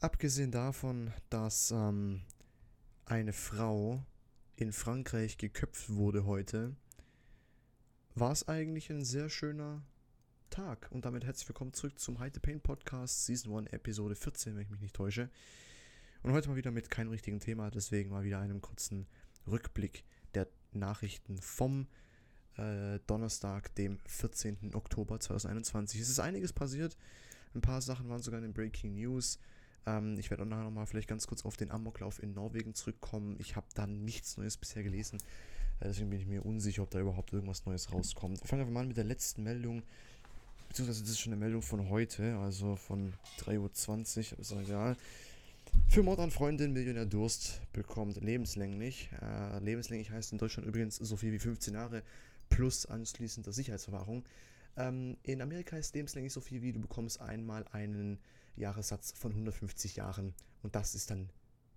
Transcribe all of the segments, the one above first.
Abgesehen davon, dass ähm, eine Frau in Frankreich geköpft wurde heute, war es eigentlich ein sehr schöner Tag. Und damit herzlich willkommen zurück zum Hide the Pain Podcast Season 1 Episode 14, wenn ich mich nicht täusche. Und heute mal wieder mit keinem richtigen Thema, deswegen mal wieder einem kurzen Rückblick der Nachrichten vom äh, Donnerstag, dem 14. Oktober 2021. Es ist einiges passiert. Ein paar Sachen waren sogar in den Breaking News. Ähm, ich werde auch nachher nochmal vielleicht ganz kurz auf den Amoklauf in Norwegen zurückkommen. Ich habe da nichts Neues bisher gelesen. Äh, deswegen bin ich mir unsicher, ob da überhaupt irgendwas Neues rauskommt. Wir fangen einfach mal an mit der letzten Meldung. Beziehungsweise das ist schon eine Meldung von heute, also von 3.20 Uhr, ist auch egal. Für Mord an Freundin, Millionär Durst bekommt lebenslänglich. Äh, lebenslänglich heißt in Deutschland übrigens so viel wie 15 Jahre plus anschließende Sicherheitsverwahrung. Ähm, in Amerika ist lebenslänglich so viel wie du bekommst einmal einen Jahressatz von 150 Jahren und das ist dann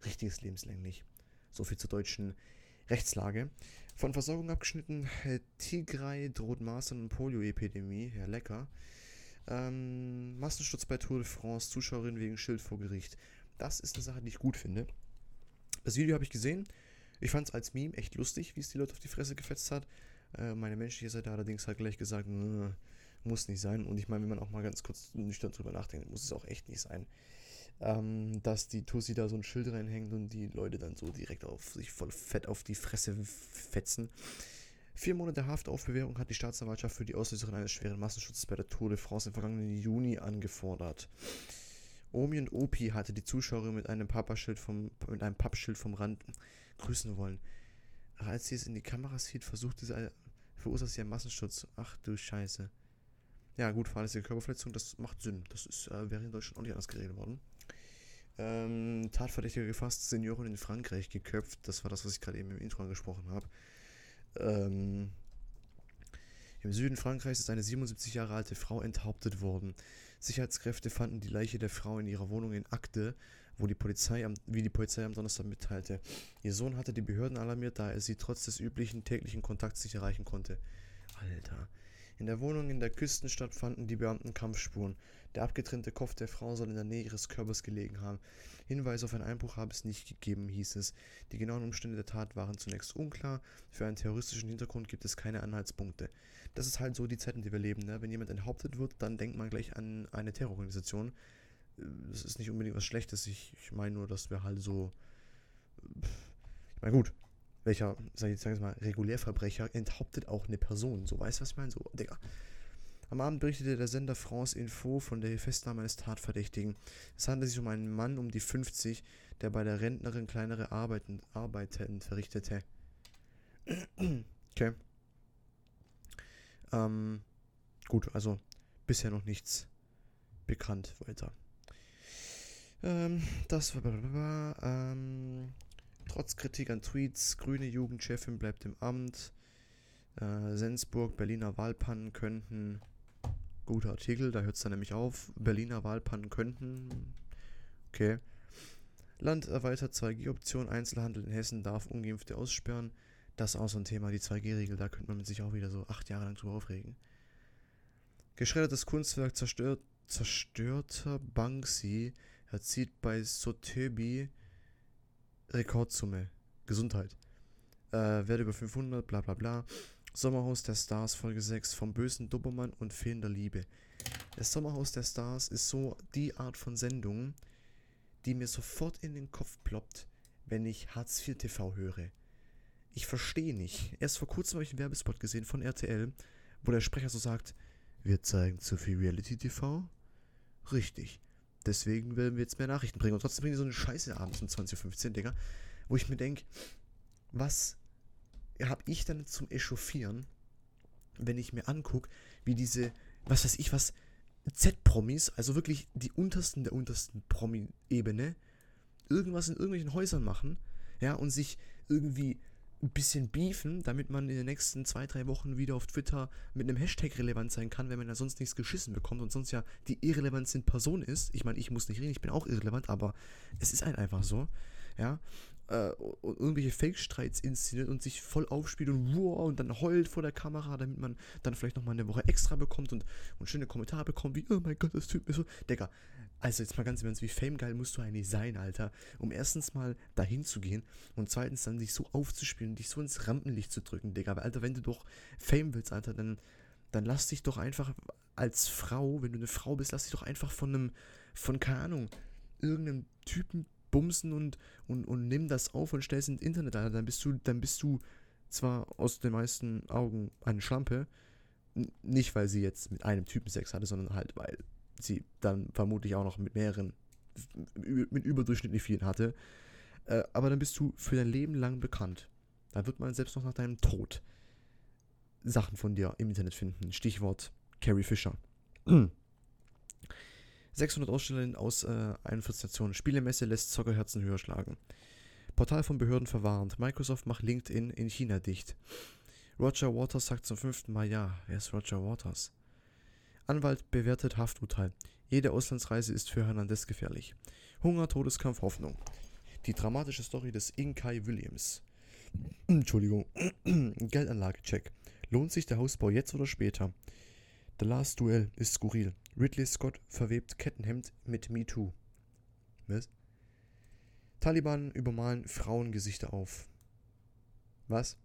richtiges lebenslänglich. So viel zur deutschen Rechtslage. Von Versorgung abgeschnitten, äh, Tigray droht Masern- und Polio-Epidemie, Herr Lecker. Ähm, Massenschutz bei Tour de France, Zuschauerin wegen Schild vor Gericht. Das ist eine Sache, die ich gut finde. Das Video habe ich gesehen. Ich fand es als Meme echt lustig, wie es die Leute auf die Fresse gefetzt hat. Äh, meine menschliche Seite allerdings hat gleich gesagt, muss nicht sein. Und ich meine, wenn man auch mal ganz kurz nüchtern drüber nachdenkt, muss es auch echt nicht sein. Ähm, dass die Tussi da so ein Schild reinhängt und die Leute dann so direkt auf sich voll fett auf die Fresse fetzen. Vier Monate Haft auf Bewährung hat die Staatsanwaltschaft für die Auslöserin eines schweren Massenschutzes bei der Tour de France im vergangenen Juni angefordert. Omi und Opi hatte die Zuschauerin mit einem Pappschild vom, mit einem Pappschild vom Rand grüßen wollen. Als sie es in die Kamera sieht, versuchte sie verursacht sie einen Massenschutz. Ach du Scheiße. Ja, gut, fahrlässige Körperverletzung, das macht Sinn. Das ist, äh, wäre in Deutschland auch nicht anders geregelt worden. Ähm, Tatverdächtiger gefasst, Seniorin in Frankreich geköpft. Das war das, was ich gerade eben im Intro angesprochen habe. Ähm, Im Süden Frankreichs ist eine 77 Jahre alte Frau enthauptet worden. Sicherheitskräfte fanden die Leiche der Frau in ihrer Wohnung in Akte, wo die Polizei am, wie die Polizei am Donnerstag mitteilte. Ihr Sohn hatte die Behörden alarmiert, da er sie trotz des üblichen täglichen Kontakts nicht erreichen konnte. Alter. In der Wohnung in der Küstenstadt fanden die Beamten Kampfspuren. Der abgetrennte Kopf der Frau soll in der Nähe ihres Körpers gelegen haben. Hinweise auf einen Einbruch habe es nicht gegeben, hieß es. Die genauen Umstände der Tat waren zunächst unklar. Für einen terroristischen Hintergrund gibt es keine Anhaltspunkte. Das ist halt so die Zeit, in der wir leben. Ne? Wenn jemand enthauptet wird, dann denkt man gleich an eine Terrororganisation. Das ist nicht unbedingt was Schlechtes. Ich, ich meine nur, dass wir halt so. Ich meine, gut, welcher, sag ich jetzt mal, Regulärverbrecher enthauptet auch eine Person. So, weißt du, was ich meine? So, Digga. Am Abend berichtete der Sender France Info von der Festnahme eines Tatverdächtigen. Es handelt sich um einen Mann um die 50, der bei der Rentnerin kleinere Arbeiten, Arbeiten verrichtete. okay. Ähm, gut, also bisher noch nichts bekannt weiter. Ähm, das war. Ähm, trotz Kritik an Tweets, grüne Jugendchefin bleibt im Amt. Äh, Sensburg, Berliner Wahlpannen könnten. Guter Artikel, da hört es dann nämlich auf. Berliner Wahlpannen könnten. Okay. Land erweitert 2G-Option. Einzelhandel in Hessen darf Ungeimpfte aussperren. Das ist auch so ein Thema, die 2G-Regel. Da könnte man sich auch wieder so acht Jahre lang drüber aufregen. Geschreddertes Kunstwerk zerstört, zerstörter Banksy erzielt bei Sotheby Rekordsumme. Gesundheit. Äh, Wert über 500, bla bla bla. Sommerhaus der Stars, Folge 6, vom bösen Dobermann und fehlender Liebe. Das Sommerhaus der Stars ist so die Art von Sendung, die mir sofort in den Kopf ploppt, wenn ich Hartz IV TV höre. Ich verstehe nicht. Erst vor kurzem habe ich einen Werbespot gesehen von RTL, wo der Sprecher so sagt, wir zeigen zu viel Reality TV? Richtig. Deswegen werden wir jetzt mehr Nachrichten bringen. Und trotzdem bringen die so eine Scheiße abends um 20.15 Uhr, Digga. Wo ich mir denke, was habe ich dann zum Echauffieren, wenn ich mir angucke, wie diese, was weiß ich was, Z-Promis, also wirklich die untersten der untersten Promi-Ebene, irgendwas in irgendwelchen Häusern machen, ja, und sich irgendwie ein bisschen beefen, damit man in den nächsten zwei, drei Wochen wieder auf Twitter mit einem Hashtag relevant sein kann, wenn man ja sonst nichts geschissen bekommt und sonst ja die Irrelevanz in Person ist. Ich meine, ich muss nicht reden, ich bin auch irrelevant, aber es ist halt einfach so, ja. Äh, und irgendwelche Fake-Streits inszeniert und sich voll aufspielt und wow, und dann heult vor der Kamera, damit man dann vielleicht nochmal eine Woche extra bekommt und, und schöne Kommentare bekommt, wie, oh mein Gott, das tut mir so. Digga, Also jetzt mal ganz im Ernst, wie famegeil musst du eigentlich sein, Alter, um erstens mal dahin zu gehen und zweitens dann dich so aufzuspielen, dich so ins Rampenlicht zu drücken, Digga. Aber Alter, wenn du doch Fame willst, Alter, dann, dann lass dich doch einfach als Frau, wenn du eine Frau bist, lass dich doch einfach von einem, von, keine Ahnung, irgendeinem Typen bumsen und, und, und nimm das auf und stell es ins Internet, Alter. Dann bist du, dann bist du zwar aus den meisten Augen eine Schlampe, nicht weil sie jetzt mit einem Typen Sex hatte, sondern halt, weil sie dann vermutlich auch noch mit mehreren, mit überdurchschnittlich vielen hatte. Äh, aber dann bist du für dein Leben lang bekannt. Da wird man selbst noch nach deinem Tod Sachen von dir im Internet finden. Stichwort Carrie Fisher. 600 Ausstellerinnen aus äh, 41 Nationen. Spielemesse lässt Zockerherzen höher schlagen. Portal von Behörden verwarnt. Microsoft macht LinkedIn in China dicht. Roger Waters sagt zum fünften Mal ja. Wer ist Roger Waters? Anwalt bewertet Hafturteil. Jede Auslandsreise ist für Hernandez gefährlich. Hunger, Todeskampf, Hoffnung. Die dramatische Story des Inkai Williams. Entschuldigung. Geldanlagecheck. Lohnt sich der Hausbau jetzt oder später? The Last Duel ist skurril. Ridley Scott verwebt Kettenhemd mit MeToo. Was? Taliban übermalen Frauengesichter auf. Was?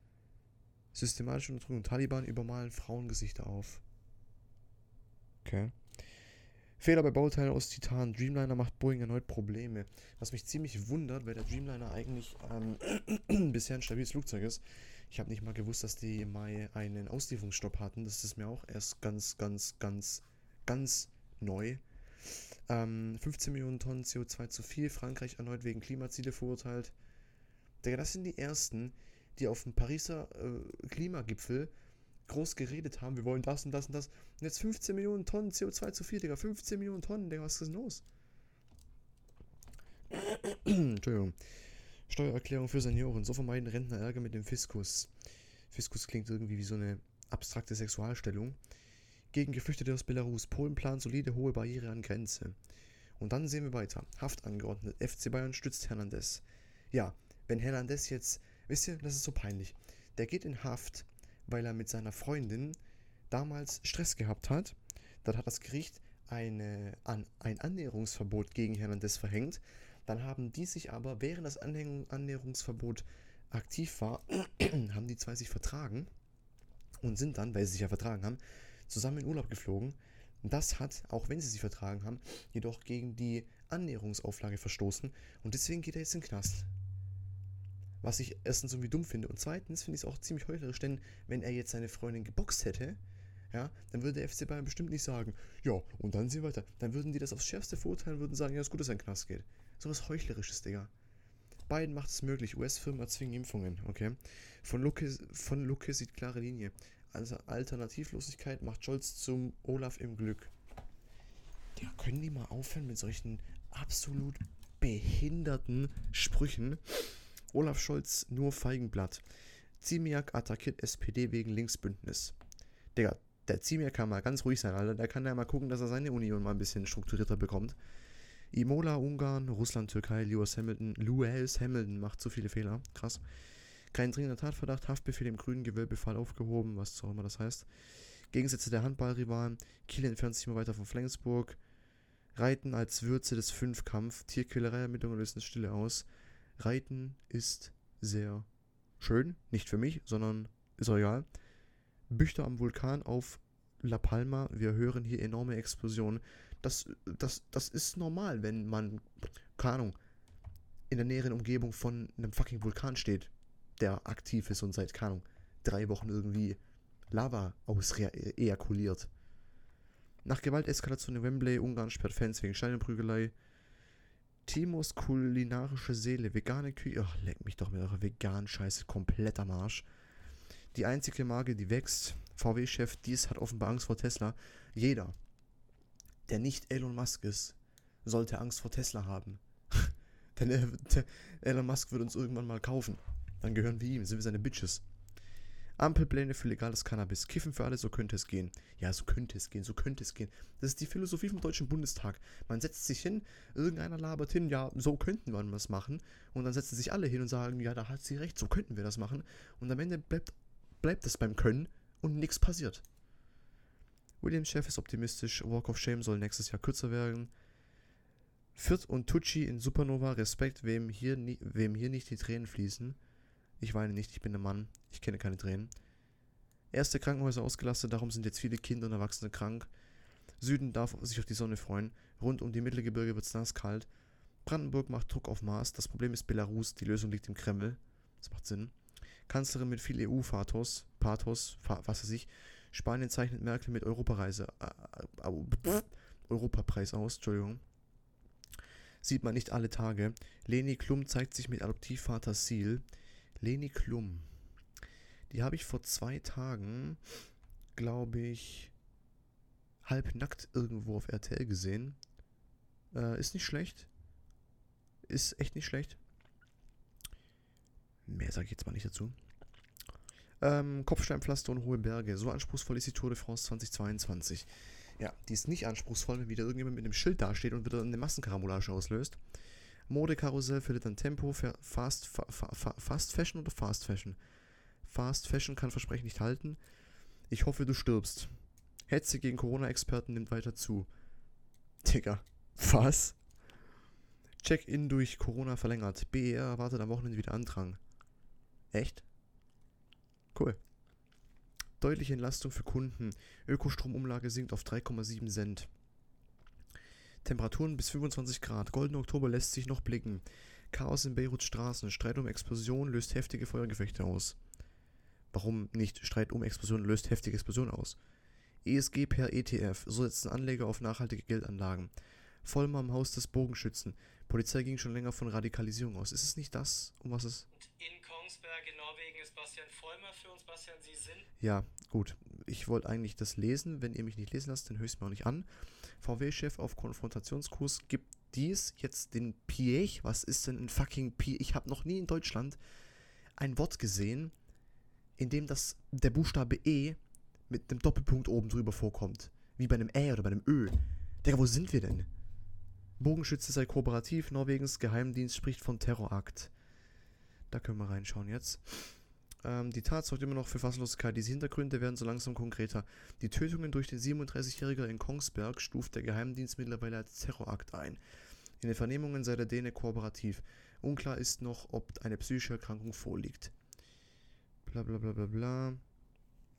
Systematische Unterdrückung. Taliban übermalen Frauengesichter auf. Okay. Fehler bei Bauteilen aus Titan. Dreamliner macht Boeing erneut Probleme. Was mich ziemlich wundert, weil der Dreamliner eigentlich ähm, bisher ein stabiles Flugzeug ist. Ich habe nicht mal gewusst, dass die im Mai einen Auslieferungsstopp hatten. Das ist mir auch erst ganz, ganz, ganz, ganz neu. Ähm, 15 Millionen Tonnen CO2 zu viel. Frankreich erneut wegen Klimaziele verurteilt. Digga, das sind die ersten, die auf dem Pariser äh, Klimagipfel groß geredet haben. Wir wollen das und das und das. Und jetzt 15 Millionen Tonnen CO2 zu viel, Digga. 15 Millionen Tonnen, Digga, was ist denn los? Entschuldigung. Steuererklärung für Senioren. So vermeiden Rentner Ärger mit dem Fiskus. Fiskus klingt irgendwie wie so eine abstrakte Sexualstellung gegen Geflüchtete aus Belarus. Polen plant solide hohe Barriere an Grenze. Und dann sehen wir weiter. Haft angeordnet. FC Bayern stützt Hernandez. Ja, wenn Hernandez jetzt, wisst ihr, das ist so peinlich. Der geht in Haft, weil er mit seiner Freundin damals Stress gehabt hat. Dann hat das Gericht eine, an, ein Annäherungsverbot gegen Hernandez verhängt. Dann haben die sich aber, während das Annäherungsverbot aktiv war, haben die zwei sich vertragen und sind dann, weil sie sich ja vertragen haben, zusammen in Urlaub geflogen. Das hat, auch wenn sie sich vertragen haben, jedoch gegen die Annäherungsauflage verstoßen und deswegen geht er jetzt in den Knast. Was ich erstens irgendwie dumm finde und zweitens finde ich es auch ziemlich heuchlerisch, denn wenn er jetzt seine Freundin geboxt hätte, ja, dann würde der FC Bayern bestimmt nicht sagen, ja, und dann sehen wir weiter. Dann würden die das aufs Schärfste verurteilen würden sagen, ja, ist gut, dass er in den Knast geht. So was Heuchlerisches, Digga. Biden macht es möglich. US-Firmen erzwingen Impfungen, okay? Von Lucke, von Lucke sieht klare Linie. Also Alternativlosigkeit macht Scholz zum Olaf im Glück. Ja, können die mal aufhören mit solchen absolut behinderten Sprüchen? Olaf Scholz nur Feigenblatt. Ziemiak attackiert SPD wegen Linksbündnis. Digga, der Ziemiak kann mal ganz ruhig sein, Alter. Der kann ja mal gucken, dass er seine Union mal ein bisschen strukturierter bekommt. Imola, Ungarn, Russland, Türkei, Lewis Hamilton. Lewis Hamilton macht zu viele Fehler. Krass. Kein dringender Tatverdacht, Haftbefehl im grünen Gewölbefall aufgehoben, was auch immer das heißt. Gegensätze der Handballrivalen. Kiel entfernt sich immer weiter von Flensburg. Reiten als Würze des Fünfkampf. Tierquälerei-Ermittlungen lösen Stille aus. Reiten ist sehr schön. Nicht für mich, sondern ist auch egal. Büchter am Vulkan auf La Palma. Wir hören hier enorme Explosionen. Das, das, das ist normal, wenn man, keine Ahnung, in der näheren Umgebung von einem fucking Vulkan steht der aktiv ist und seit, keine Ahnung, drei Wochen irgendwie Lava ausejakuliert. Nach Gewalteskalation in Wembley, Ungarn sperrt Fans wegen Steinenprügelei. Timos kulinarische Seele, vegane Küche. Ach, leck mich doch mit eurer veganen Scheiße komplett am Arsch. Die einzige Marke, die wächst. VW-Chef, dies hat offenbar Angst vor Tesla. Jeder, der nicht Elon Musk ist, sollte Angst vor Tesla haben. Denn äh, Elon Musk wird uns irgendwann mal kaufen. Dann gehören wir ihm, sind wir seine Bitches. Ampelpläne für legales Cannabis. Kiffen für alle, so könnte es gehen. Ja, so könnte es gehen, so könnte es gehen. Das ist die Philosophie vom Deutschen Bundestag. Man setzt sich hin, irgendeiner labert hin, ja, so könnten wir das machen. Und dann setzen sich alle hin und sagen, ja, da hat sie recht, so könnten wir das machen. Und am Ende bleibt, bleibt es beim Können und nichts passiert. Williams Chef ist optimistisch, Walk of Shame soll nächstes Jahr kürzer werden. Fürth und Tucci in Supernova. Respekt, wem hier, wem hier nicht die Tränen fließen. Ich weine nicht, ich bin ein Mann. Ich kenne keine Tränen. Erste Krankenhäuser ausgelastet, darum sind jetzt viele Kinder und Erwachsene krank. Süden darf sich auf die Sonne freuen. Rund um die Mittelgebirge wird es nass kalt. Brandenburg macht Druck auf Mars. Das Problem ist Belarus. Die Lösung liegt im Kreml. Das macht Sinn. Kanzlerin mit viel EU-Pathos. Pathos, was weiß ich. Spanien zeichnet Merkel mit Europareise. Äh, äh, Europapreis aus. Entschuldigung. Sieht man nicht alle Tage. Leni Klum zeigt sich mit Adoptivvater Seal. Leni Klum. Die habe ich vor zwei Tagen, glaube ich, halbnackt irgendwo auf RTL gesehen. Äh, ist nicht schlecht. Ist echt nicht schlecht. Mehr sage ich jetzt mal nicht dazu. Ähm, Kopfsteinpflaster und hohe Berge. So anspruchsvoll ist die Tour de France 2022. Ja, die ist nicht anspruchsvoll, wenn wieder irgendjemand mit einem Schild dasteht und wieder eine Massenkarambolage auslöst. Modekarussell findet dann Tempo, Fast, fa, fa, Fast Fashion oder Fast Fashion? Fast Fashion kann Versprechen nicht halten. Ich hoffe, du stirbst. Hetze gegen Corona-Experten nimmt weiter zu. Digga, was? Check-in durch Corona verlängert. BER erwartet am Wochenende wieder Andrang. Echt? Cool. Deutliche Entlastung für Kunden. Ökostromumlage sinkt auf 3,7 Cent. Temperaturen bis 25 Grad. Goldener Oktober lässt sich noch blicken. Chaos in Beiruts Straßen. Streit um Explosion löst heftige Feuergefechte aus. Warum nicht Streit um Explosion löst heftige Explosion aus? ESG per ETF. So setzen Anleger auf nachhaltige Geldanlagen. Vollmer am Haus des Bogenschützen. Polizei ging schon länger von Radikalisierung aus. Ist es nicht das, um was es. Kongsberg in Norwegen ist Bastian Vollmer für uns. Bastian, Sie sind. Ja, gut. Ich wollte eigentlich das lesen. Wenn ihr mich nicht lesen lasst, dann höre ich es mir auch nicht an. VW-Chef auf Konfrontationskurs gibt dies jetzt den Piech. Was ist denn ein fucking Piech? Ich habe noch nie in Deutschland ein Wort gesehen, in dem das, der Buchstabe E mit einem Doppelpunkt oben drüber vorkommt. Wie bei einem Ä oder bei einem Ö. Digga, wo sind wir denn? Bogenschütze sei kooperativ. Norwegens Geheimdienst spricht von Terrorakt. Da können wir reinschauen jetzt. Ähm, die Tat sorgt immer noch für Fassungslosigkeit. Diese Hintergründe werden so langsam konkreter. Die Tötungen durch den 37-Jährigen in Kongsberg stuft der Geheimdienst mittlerweile als Terrorakt ein. In den Vernehmungen sei der Däne kooperativ. Unklar ist noch, ob eine psychische Erkrankung vorliegt. Bla bla bla bla bla.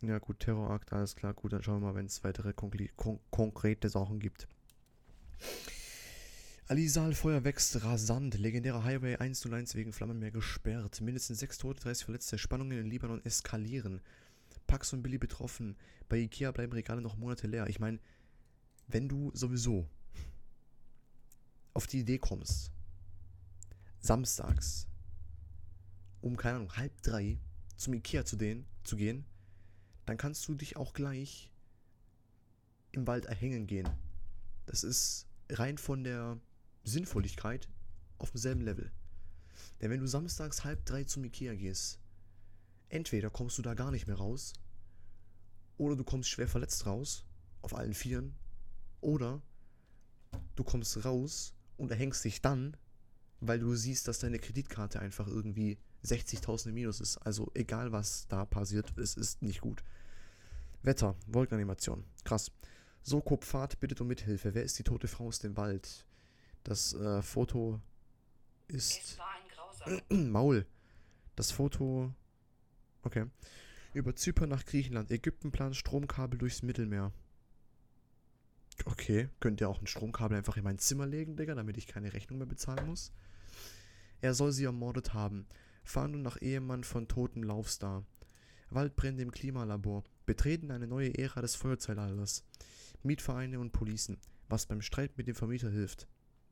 Ja gut, Terrorakt, alles klar. Gut, dann schauen wir mal, wenn es weitere kon konkrete Sachen gibt. Alisal Feuer wächst rasant. Legendärer Highway 101 wegen Flammenmeer gesperrt. Mindestens 6 Tote, 30 Verletzte. Spannungen in Libanon eskalieren. Pax und Billy betroffen. Bei Ikea bleiben Regale noch Monate leer. Ich meine, wenn du sowieso auf die Idee kommst, samstags um, keine Ahnung, halb drei zum Ikea zu, den, zu gehen, dann kannst du dich auch gleich im Wald erhängen gehen. Das ist rein von der Sinnvolligkeit auf demselben Level. Denn wenn du samstags halb drei zum Ikea gehst, entweder kommst du da gar nicht mehr raus, oder du kommst schwer verletzt raus, auf allen Vieren, oder du kommst raus und erhängst dich dann, weil du siehst, dass deine Kreditkarte einfach irgendwie 60.000 im Minus ist. Also egal was da passiert, es ist nicht gut. Wetter, Wolkenanimation, krass. Soko Pfad bittet um Mithilfe. Wer ist die tote Frau aus dem Wald? Das äh, Foto ist. Maul. Das Foto. Okay. Über Zypern nach Griechenland. Ägypten plant Stromkabel durchs Mittelmeer. Okay. Könnt ihr auch ein Stromkabel einfach in mein Zimmer legen, Digga, damit ich keine Rechnung mehr bezahlen muss? Er soll sie ermordet haben. Fahndung nach Ehemann von totem Laufstar. Waldbrände im Klimalabor. Betreten eine neue Ära des Feuerzeitalters. Mietvereine und Policen. Was beim Streit mit dem Vermieter hilft.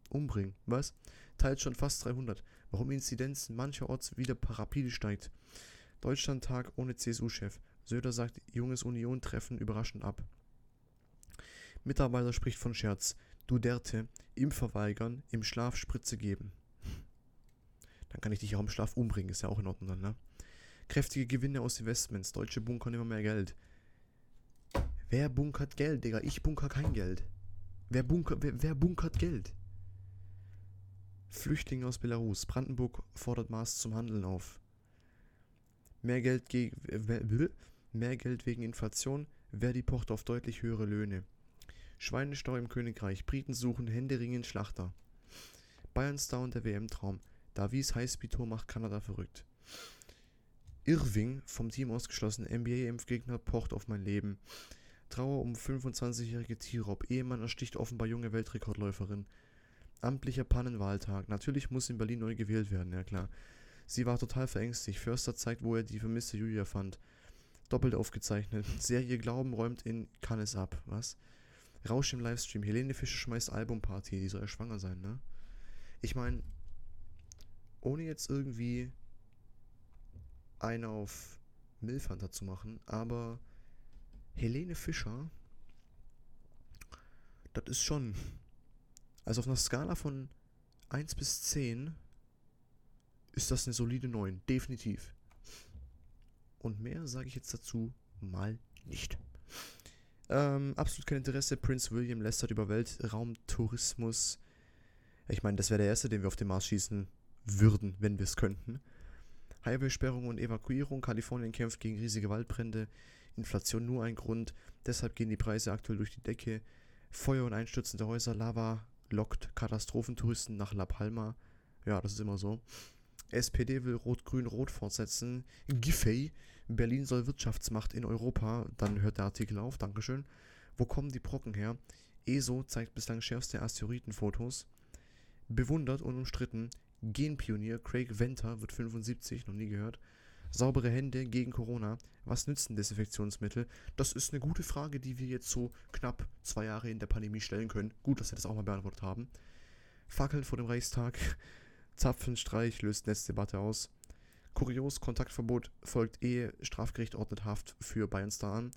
Umbringen. Was? Teilt schon fast 300. Warum Inzidenz mancherorts wieder rapide steigt. Deutschlandtag ohne CSU-Chef. Söder sagt, junges Union-Treffen überraschend ab. Mitarbeiter spricht von Scherz. Duderte, im Verweigern, im Schlaf Spritze geben. Dann kann ich dich auch im Schlaf umbringen, ist ja auch in Ordnung dann, ne? Kräftige Gewinne aus Investments. Deutsche bunkern immer mehr Geld. Wer bunkert Geld, Digga? Ich bunker kein Geld. Wer, bunker, wer, wer bunkert Geld? Flüchtlinge aus Belarus. Brandenburg fordert Maß zum Handeln auf. Mehr Geld, mehr Geld wegen Inflation. Verdi pocht auf deutlich höhere Löhne. Schweinestau im Königreich. Briten suchen händeringend Schlachter. Bayern Star und der WM-Traum. Davies Highspeed-Tour macht Kanada verrückt. Irving vom Team ausgeschlossen. NBA-Impfgegner pocht auf mein Leben. Trauer um 25-jährige Tirop. Ehemann ersticht offenbar junge Weltrekordläuferin. Amtlicher Pannenwahltag. Natürlich muss in Berlin neu gewählt werden, ja klar. Sie war total verängstigt. Förster zeigt, wo er die vermisste Julia fand. Doppelt aufgezeichnet. Serie Glauben räumt in Cannes ab. Was? Rausch im Livestream. Helene Fischer schmeißt Albumparty. Die soll ja schwanger sein, ne? Ich meine, ohne jetzt irgendwie einen auf Milfhunter zu machen, aber Helene Fischer, das ist schon. Also auf einer Skala von 1 bis 10 ist das eine solide 9, definitiv. Und mehr sage ich jetzt dazu mal nicht. Ähm, absolut kein Interesse. Prince William lästert über Weltraumtourismus. Ich meine, das wäre der erste, den wir auf den Mars schießen würden, wenn wir es könnten. Highway-Sperrung und Evakuierung. Kalifornien kämpft gegen riesige Waldbrände. Inflation nur ein Grund. Deshalb gehen die Preise aktuell durch die Decke. Feuer und einstürzende Häuser. Lava lockt Katastrophentouristen nach La Palma. Ja, das ist immer so. SPD will Rot-Grün-Rot fortsetzen. Giffey. Berlin soll Wirtschaftsmacht in Europa. Dann hört der Artikel auf. Dankeschön. Wo kommen die Brocken her? ESO zeigt bislang schärfste Asteroidenfotos. Bewundert und umstritten. Genpionier Craig Venter wird 75, noch nie gehört. Saubere Hände gegen Corona. Was nützen Desinfektionsmittel? Das ist eine gute Frage, die wir jetzt so knapp zwei Jahre in der Pandemie stellen können. Gut, dass wir das auch mal beantwortet haben. Fackeln vor dem Reichstag. Zapfenstreich löst Netzdebatte aus. Kurios, Kontaktverbot folgt Ehe, Strafgericht ordnet Haft für Bayernstar an.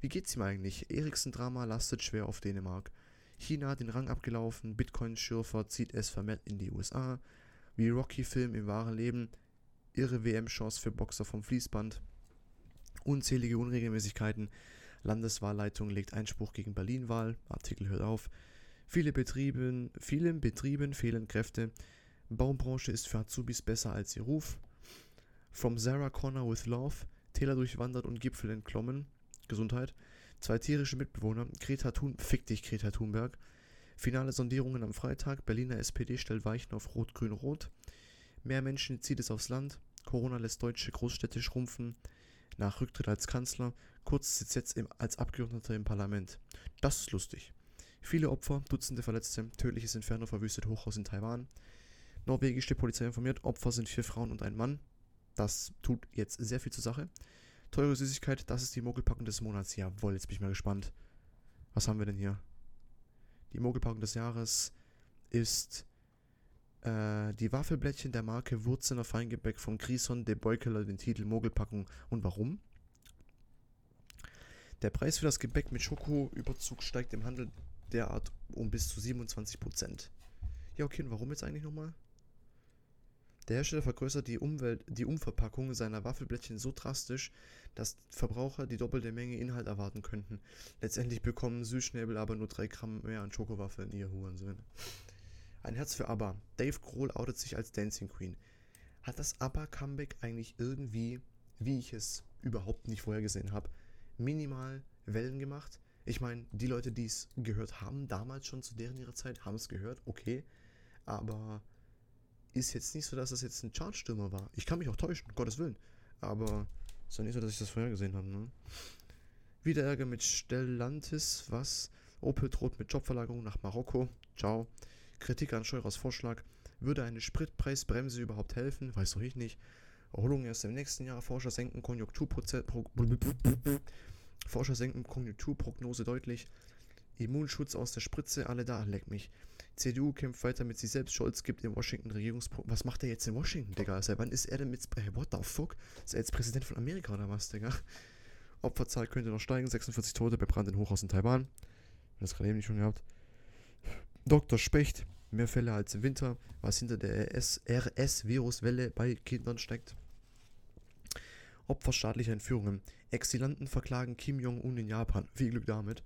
Wie geht's ihm eigentlich? Eriksen-Drama lastet schwer auf Dänemark. China den Rang abgelaufen, Bitcoin-Schürfer zieht es vermehrt in die USA. Wie Rocky-Film im wahren Leben, irre WM-Chance für Boxer vom Fließband. Unzählige Unregelmäßigkeiten. Landeswahlleitung legt Einspruch gegen Berlin-Wahl. Artikel hört auf. Viele Betrieben, vielen Betrieben fehlen Kräfte. Baubranche ist für Azubis besser als ihr Ruf. From Sarah Connor with Love. Täler durchwandert und Gipfel entklommen. Gesundheit. Zwei tierische Mitbewohner. Greta Thun, fick dich, Greta Thunberg. Finale Sondierungen am Freitag. Berliner SPD stellt Weichen auf Rot-Grün-Rot. Mehr Menschen zieht es aufs Land. Corona lässt deutsche Großstädte schrumpfen. Nach Rücktritt als Kanzler. Kurz sitzt jetzt im, als Abgeordneter im Parlament. Das ist lustig. Viele Opfer, Dutzende Verletzte. Tödliches Inferno verwüstet Hochhaus in Taiwan. Norwegische Polizei informiert, Opfer sind vier Frauen und ein Mann. Das tut jetzt sehr viel zur Sache. Teure Süßigkeit, das ist die Mogelpackung des Monats. Jawohl, jetzt bin ich mal gespannt. Was haben wir denn hier? Die Mogelpackung des Jahres ist äh, die Waffelblättchen der Marke Wurzener Feingebäck von Grison de Beukeler den Titel Mogelpackung. Und warum? Der Preis für das Gebäck mit Schokoüberzug steigt im Handel derart um bis zu 27%. Ja, okay, und warum jetzt eigentlich nochmal? Der Hersteller vergrößert die, Umwelt, die Umverpackung seiner Waffelblättchen so drastisch, dass Verbraucher die doppelte Menge Inhalt erwarten könnten. Letztendlich bekommen Süßschnäbel aber nur 3 Gramm mehr an Schokowaffeln, ihr Hurensöhne. Ein Herz für ABBA. Dave Grohl outet sich als Dancing Queen. Hat das ABBA-Comeback eigentlich irgendwie, wie ich es überhaupt nicht vorhergesehen habe, minimal Wellen gemacht? Ich meine, die Leute, die es gehört haben, damals schon zu deren ihrer Zeit, haben es gehört, okay. Aber ist jetzt nicht so, dass das jetzt ein Chartstürmer war. Ich kann mich auch täuschen, Gottes Willen. Aber ist doch nicht so, dass ich das vorher gesehen habe. Ne? Wieder Ärger mit Stellantis, was? Opel droht mit Jobverlagerung nach Marokko. Ciao. Kritik an Scheurers Vorschlag. Würde eine Spritpreisbremse überhaupt helfen? Weiß doch ich nicht. Erholung erst im nächsten Jahr. Forscher senken. Forscher senken Konjunkturprognose deutlich. Immunschutz aus der Spritze, alle da, leck mich. CDU kämpft weiter mit sich selbst. Scholz gibt in Washington Regierungsprogramm. Was macht er jetzt in Washington, Digga? Seit wann ist er denn mit. Hey, what the fuck? Ist er jetzt Präsident von Amerika oder was, Digga? Opferzahl könnte noch steigen. 46 Tote bei Brand in Hochhaus in Taiwan. Das gerade eben nicht schon gehabt. Dr. Specht. Mehr Fälle als im Winter. Was hinter der RS-Viruswelle bei Kindern steckt. Opfer staatlicher Entführungen. Exilanten verklagen Kim Jong-un in Japan. Viel Glück damit.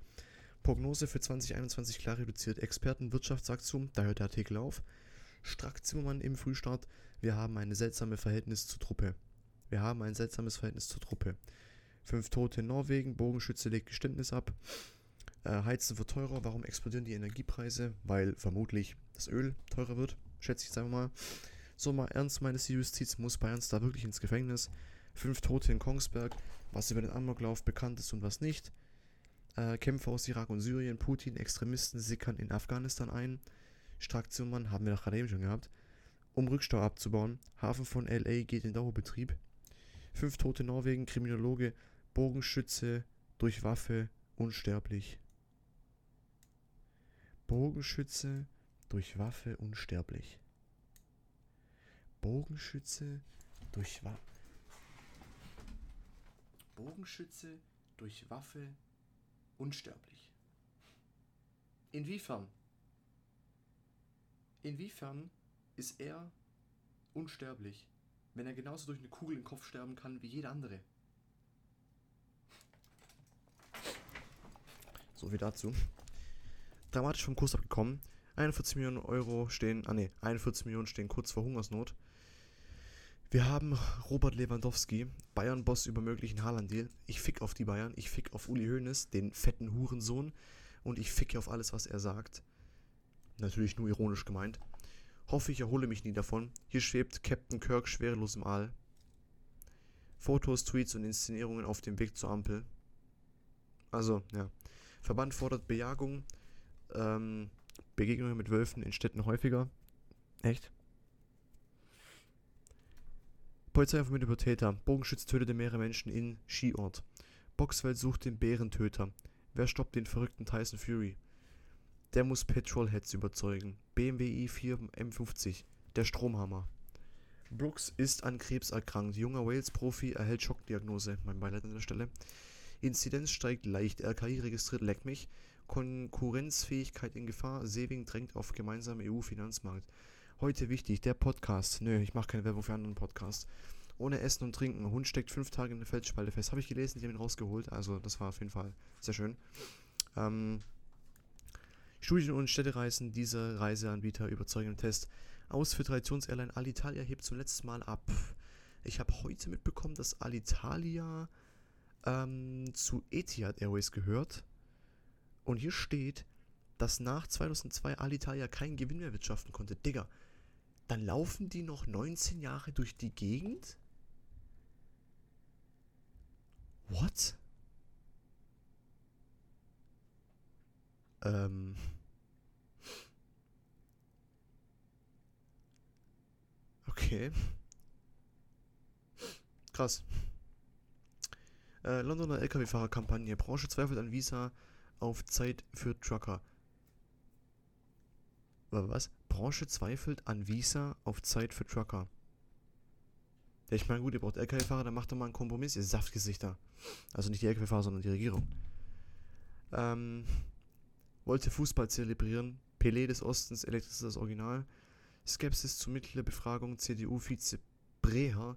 Prognose für 2021 klar reduziert. Experten da hört der Artikel auf. Strack Zimmermann im Frühstart. Wir haben ein seltsames Verhältnis zur Truppe. Wir haben ein seltsames Verhältnis zur Truppe. Fünf Tote in Norwegen, Bogenschütze legt Geständnis ab. Äh, Heizen wird teurer. Warum explodieren die Energiepreise? Weil vermutlich das Öl teurer wird. schätze ich jetzt einfach mal. So mal ernst meines Justiz, muss Bayerns da wirklich ins Gefängnis? Fünf Tote in Kongsberg, was über den Amoklauf bekannt ist und was nicht. Äh, Kämpfer aus Irak und Syrien, Putin, Extremisten sickern in Afghanistan ein. Straktionmann haben wir doch gerade eben schon gehabt. Um Rückstau abzubauen. Hafen von LA geht in Dauerbetrieb. Fünf Tote in Norwegen, Kriminologe, Bogenschütze durch Waffe, unsterblich. Bogenschütze durch Waffe, unsterblich. Bogenschütze durch Waffe. Bogenschütze durch Waffe, unsterblich. Inwiefern? Inwiefern ist er unsterblich, wenn er genauso durch eine Kugel im Kopf sterben kann wie jeder andere? So viel dazu. Dramatisch vom Kurs abgekommen. 41 Millionen Euro stehen, ah ne, 41 Millionen stehen kurz vor Hungersnot. Wir haben Robert Lewandowski, Bayern-Boss über möglichen Haaland-Deal. Ich fick auf die Bayern, ich fick auf Uli Hoeneß, den fetten Hurensohn. Und ich ficke auf alles, was er sagt. Natürlich nur ironisch gemeint. Hoffe, ich erhole mich nie davon. Hier schwebt Captain Kirk schwerelos im All. Fotos, Tweets und Inszenierungen auf dem Weg zur Ampel. Also, ja. Verband fordert Bejagung, ähm, Begegnungen mit Wölfen in Städten häufiger. Echt? Polizei vermittelt über Täter. Bogenschütz tötete mehrere Menschen in Skiort. Boxwelt sucht den Bärentöter. Wer stoppt den verrückten Tyson Fury? Der muss Petrolheads überzeugen. BMW i4 M50. Der Stromhammer. Brooks ist an Krebs erkrankt. Junger Wales-Profi erhält Schockdiagnose. Mein Beileid an der Stelle. Inzidenz steigt leicht. RKI registriert Leck mich. Konkurrenzfähigkeit in Gefahr. Sewing drängt auf gemeinsamen EU-Finanzmarkt. Heute wichtig, der Podcast. Nö, ich mache keine Werbung für anderen Podcasts. Ohne Essen und Trinken. Hund steckt fünf Tage in der Felsspalte fest. Habe ich gelesen, die haben ihn rausgeholt. Also, das war auf jeden Fall sehr schön. Ähm, Studien- und Städtereisen, diese Reiseanbieter überzeugen im Test. Aus für Traditionsairline Alitalia hebt zum letzten Mal ab. Ich habe heute mitbekommen, dass Alitalia ähm, zu Etihad Airways gehört. Und hier steht, dass nach 2002 Alitalia keinen Gewinn mehr wirtschaften konnte. Digga, dann laufen die noch 19 Jahre durch die Gegend? What? Ähm. Okay. Krass. Äh, Londoner LKW-Fahrer-Kampagne. Branche zweifelt an Visa auf Zeit für Trucker. Was? Branche zweifelt an Visa auf Zeit für Trucker. Ja, ich meine, gut, ihr braucht LKW-Fahrer, dann macht doch mal einen Kompromiss, ihr Saftgesichter. Also nicht die LKW-Fahrer, sondern die Regierung. Ähm, wollte Fußball zelebrieren. Pelé des Ostens, Elektris das Original. Skepsis zu Mitgliederbefragung, CDU-Vize Breher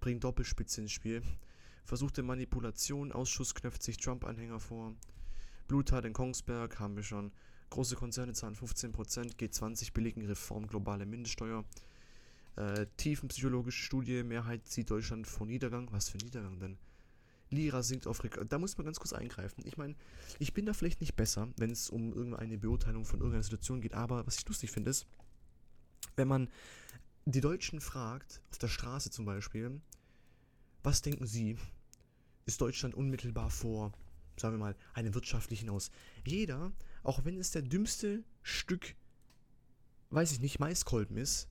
bringt Doppelspitze ins Spiel. Versuchte Manipulation, Ausschuss knöpft sich Trump-Anhänger vor. Bluttat in Kongsberg, haben wir schon. Große Konzerne zahlen 15%, G20 billigen Reform globale Mindeststeuer. Äh, tiefenpsychologische Studie, Mehrheit sieht Deutschland vor Niedergang. Was für Niedergang denn? Lira sinkt auf Rekord. Da muss man ganz kurz eingreifen. Ich meine, ich bin da vielleicht nicht besser, wenn es um irgendeine Beurteilung von irgendeiner Situation geht, aber was ich lustig finde, ist, wenn man die Deutschen fragt, auf der Straße zum Beispiel, was denken sie, ist Deutschland unmittelbar vor, sagen wir mal, einem wirtschaftlichen aus? Jeder, auch wenn es der dümmste Stück, weiß ich nicht, Maiskolben ist,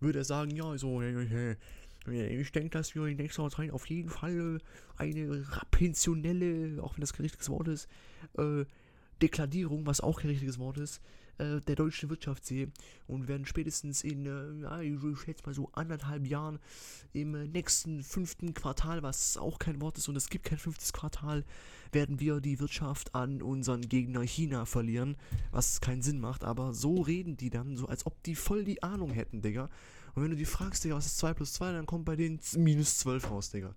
würde sagen, ja, so, ich denke, dass wir in nächster Zeit auf jeden Fall eine pensionelle, auch wenn das kein richtiges Wort ist, äh, Dekladierung, was auch kein richtiges Wort ist, äh, der deutschen Wirtschaft sehen und werden spätestens in, äh, ich schätze mal so anderthalb Jahren im äh, nächsten fünften Quartal, was auch kein Wort ist und es gibt kein fünftes Quartal, werden wir die Wirtschaft an unseren Gegner China verlieren, was keinen Sinn macht, aber so reden die dann, so als ob die voll die Ahnung hätten, Digga. Und wenn du die fragst, Digga, was ist 2 plus 2, dann kommt bei denen minus 12 raus, Digga.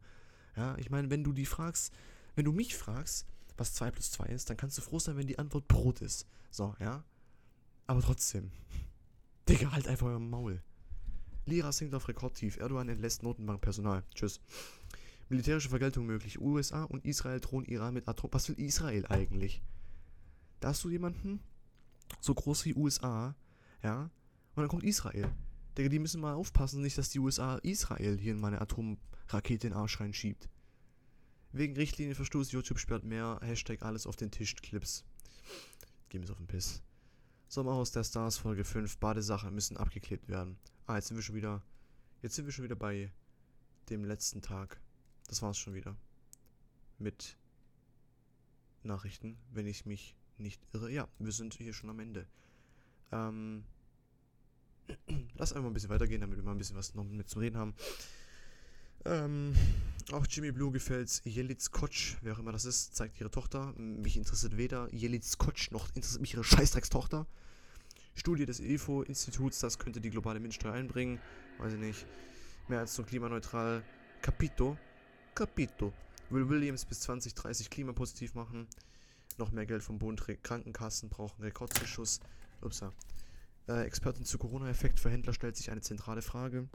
Ja, ich meine, wenn du die fragst, wenn du mich fragst, was 2 plus 2 ist, dann kannst du froh sein, wenn die Antwort Brot ist. So, ja. Aber trotzdem. Digga, halt einfach euer Maul. Lira sinkt auf Rekordtief. Erdogan entlässt Notenbankpersonal. Tschüss. Militärische Vergeltung möglich. USA und Israel drohen Iran mit Atom. Was will Israel eigentlich? Da hast du jemanden, so groß wie USA, ja, Und dann kommt Israel. Digga, die müssen mal aufpassen, nicht, dass die USA Israel hier in meine Atomrakete in den Arsch reinschiebt. Wegen Richtlinienverstoß, YouTube sperrt mehr, Hashtag alles auf den Tisch, Clips. Geh mir auf den Piss. Sommerhaus der Stars, Folge 5, Badesachen müssen abgeklebt werden. Ah, jetzt sind wir schon wieder, jetzt sind wir schon wieder bei dem letzten Tag. Das war's schon wieder. Mit Nachrichten, wenn ich mich nicht irre. Ja, wir sind hier schon am Ende. Ähm, lass einfach ein bisschen weitergehen, damit wir mal ein bisschen was noch mit zu reden haben. Ähm, auch Jimmy Blue gefällt's. Jelitz Kotsch, wer auch immer das ist, zeigt ihre Tochter. Mich interessiert weder Jelitz Kotsch noch interessiert mich ihre Scheißdreckstochter. Studie des EFO-Instituts, das könnte die globale Mindeststeuer einbringen. Weiß ich nicht. Mehr als nur klimaneutral. Capito. Capito. Will Williams bis 2030 klimapositiv machen. Noch mehr Geld vom Bund. Krankenkassen brauchen Rekordzuschuss. Upsa. Äh, Expertin zu Corona-Effekt für Händler stellt sich eine zentrale Frage.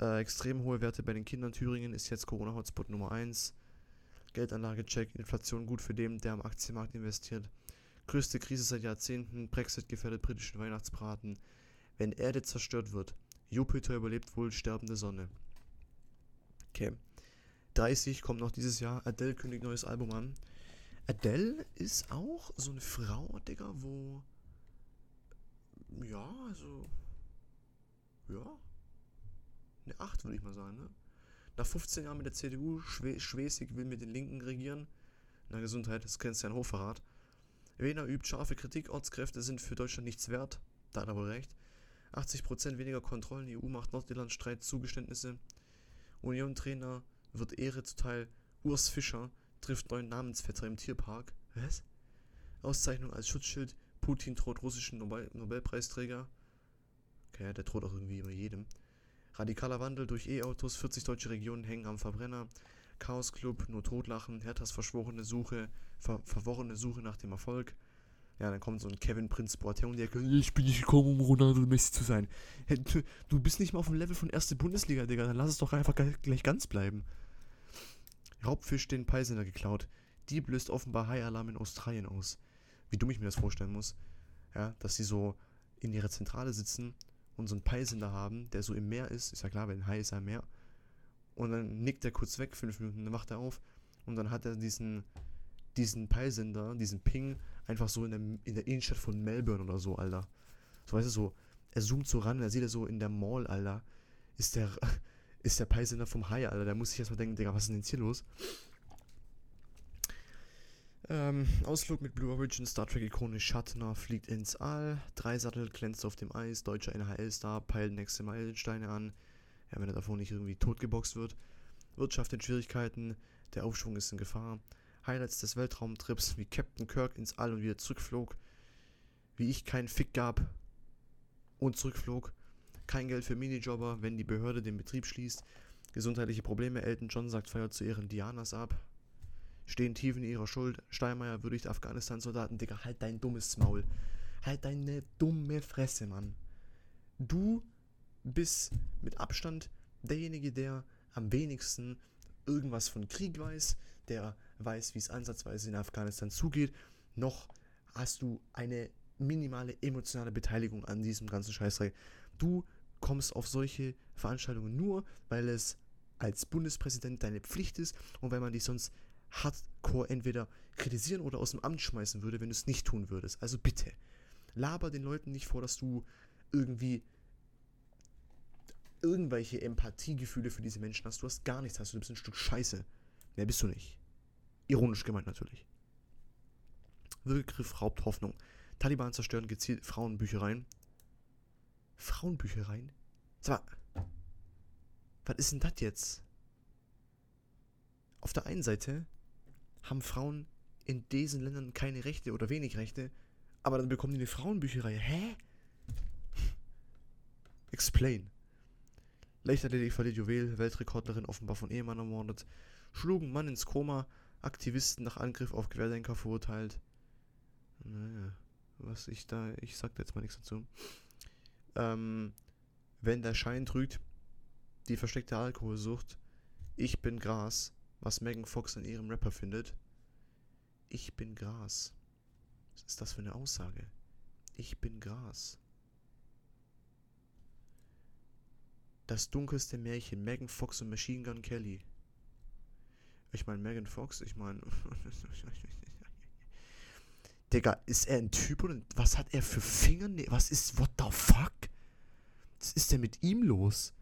Äh, extrem hohe Werte bei den Kindern. Thüringen ist jetzt Corona-Hotspot Nummer 1. Geldanlage-Check. Inflation gut für den, der am Aktienmarkt investiert. Größte Krise seit Jahrzehnten. Brexit gefährdet britischen Weihnachtsbraten. Wenn Erde zerstört wird. Jupiter überlebt wohl sterbende Sonne. Okay. 30 kommt noch dieses Jahr. Adele kündigt neues Album an. Adele ist auch so eine Frau, Digga, wo. Ja, also. Ja. Eine 8, würde ich mal sagen, ne? Nach 15 Jahren mit der CDU, Schwe Schwesig will mit den Linken regieren. Na, Gesundheit, das kennst du ja ein Hochverrat. Wiener übt scharfe Kritik, Ortskräfte sind für Deutschland nichts wert. Da hat er wohl recht. 80% weniger Kontrollen, EU macht Nordirland Streit Zugeständnisse. Union-Trainer wird Ehre zuteil. Urs Fischer trifft neuen Namensvetter im Tierpark. Was? Auszeichnung als Schutzschild. Putin droht russischen Nobel Nobelpreisträger. Okay, der droht auch irgendwie immer jedem. Radikaler Wandel durch E-Autos. 40 deutsche Regionen hängen am Verbrenner. Chaos Club, nur Totlachen. Herthas verschworene Suche, ver verworrene Suche nach dem Erfolg. Ja, dann kommt so ein Kevin Prinz Boateng, der ich bin nicht gekommen, um Ronaldo Messi zu sein. Du, du, bist nicht mal auf dem Level von erste Bundesliga, Digga. Dann lass es doch einfach gleich ganz bleiben. Raubfisch den Peisender geklaut. Dieb löst offenbar High-Alarm in Australien aus. Wie dumm ich mir das vorstellen muss. Ja, dass sie so in ihrer Zentrale sitzen und so einen Peisender haben, der so im Meer ist. Ist ja klar, weil ein Hai ist ja im Meer. Und dann nickt er kurz weg, fünf Minuten, dann wacht er auf. Und dann hat er diesen, diesen Peilsender, diesen Ping, einfach so in der, in der Innenstadt von Melbourne oder so, Alter. So, weißt du, so, er zoomt so ran, er sieht er so in der Mall, Alter. Ist der, ist der Peilsender vom Hai, Alter. Da muss ich erstmal denken, Digga, was ist denn jetzt hier los? Ähm, Ausflug mit Blue Origin, Star Trek-Ikone Shatner fliegt ins All, Dreisattel glänzt auf dem Eis, deutscher NHL-Star peilt nächste Meilensteine an, ja, wenn er davor nicht irgendwie totgeboxt wird. Wirtschaft in Schwierigkeiten, der Aufschwung ist in Gefahr. Highlights des Weltraumtrips, wie Captain Kirk ins All und wieder zurückflog, wie ich keinen Fick gab und zurückflog, kein Geld für Minijobber, wenn die Behörde den Betrieb schließt, gesundheitliche Probleme, Elton John sagt Feier zu Ehren Dianas ab, stehen tief in ihrer Schuld, Steinmeier würdigt Afghanistan-Soldaten, Digga, halt dein dummes Maul, halt deine dumme Fresse, Mann. Du bist mit Abstand derjenige, der am wenigsten irgendwas von Krieg weiß, der weiß, wie es ansatzweise in Afghanistan zugeht, noch hast du eine minimale emotionale Beteiligung an diesem ganzen Scheißdreck. Du kommst auf solche Veranstaltungen nur, weil es als Bundespräsident deine Pflicht ist und weil man dich sonst hardcore entweder kritisieren oder aus dem Amt schmeißen würde, wenn du es nicht tun würdest. Also bitte, laber den Leuten nicht vor, dass du irgendwie irgendwelche Empathiegefühle für diese Menschen hast. Du hast gar nichts, hast du bist ein Stück Scheiße. Mehr bist du nicht. Ironisch gemeint natürlich. Begriff Haupthoffnung. Taliban zerstören gezielt Frauenbüchereien. Frauenbüchereien? Mal, was ist denn das jetzt? Auf der einen Seite haben Frauen in diesen Ländern keine Rechte oder wenig Rechte, aber dann bekommen die eine Frauenbücherei. Hä? Explain. Leichtathletik verliert Juwel, Weltrekordlerin offenbar von Ehemann ermordet, schlugen Mann ins Koma, Aktivisten nach Angriff auf Querdenker verurteilt. Naja, was ich da, ich sag da jetzt mal nichts dazu. Ähm, wenn der Schein trügt, die versteckte Alkoholsucht, ich bin Gras, was Megan Fox in ihrem Rapper findet. Ich bin Gras. Was ist das für eine Aussage? Ich bin Gras. Das dunkelste Märchen, Megan Fox und Machine Gun Kelly. Ich meine, Megan Fox, ich meine. Digga, ist er ein Typ oder was hat er für Fingernägel? Was ist, what the fuck? Was ist denn mit ihm los?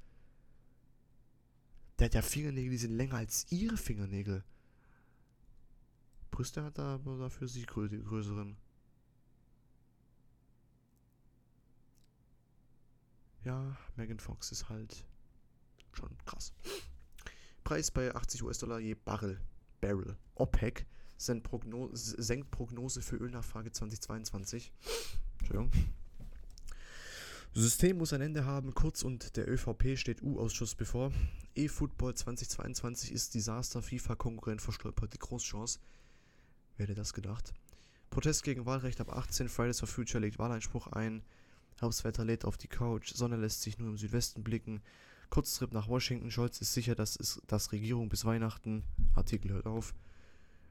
Der hat ja Fingernägel, die sind länger als ihre Fingernägel. Brüste hat er aber dafür sie größeren. Ja, Megan Fox ist halt schon krass. Preis bei 80 US-Dollar je Barrel. Barrel. OPEC senkt Prognose für Ölnachfrage 2022. Entschuldigung. System muss ein Ende haben, kurz und der ÖVP steht U-Ausschuss bevor. E-Football 2022 ist Desaster, FIFA-Konkurrent verstolpert die Großchance. Wer hätte das gedacht? Protest gegen Wahlrecht ab 18, Fridays for Future legt Wahleinspruch ein. Herbstwetter lädt auf die Couch, Sonne lässt sich nur im Südwesten blicken. Kurztrip nach Washington, Scholz ist sicher, dass, es, dass Regierung bis Weihnachten, Artikel hört auf,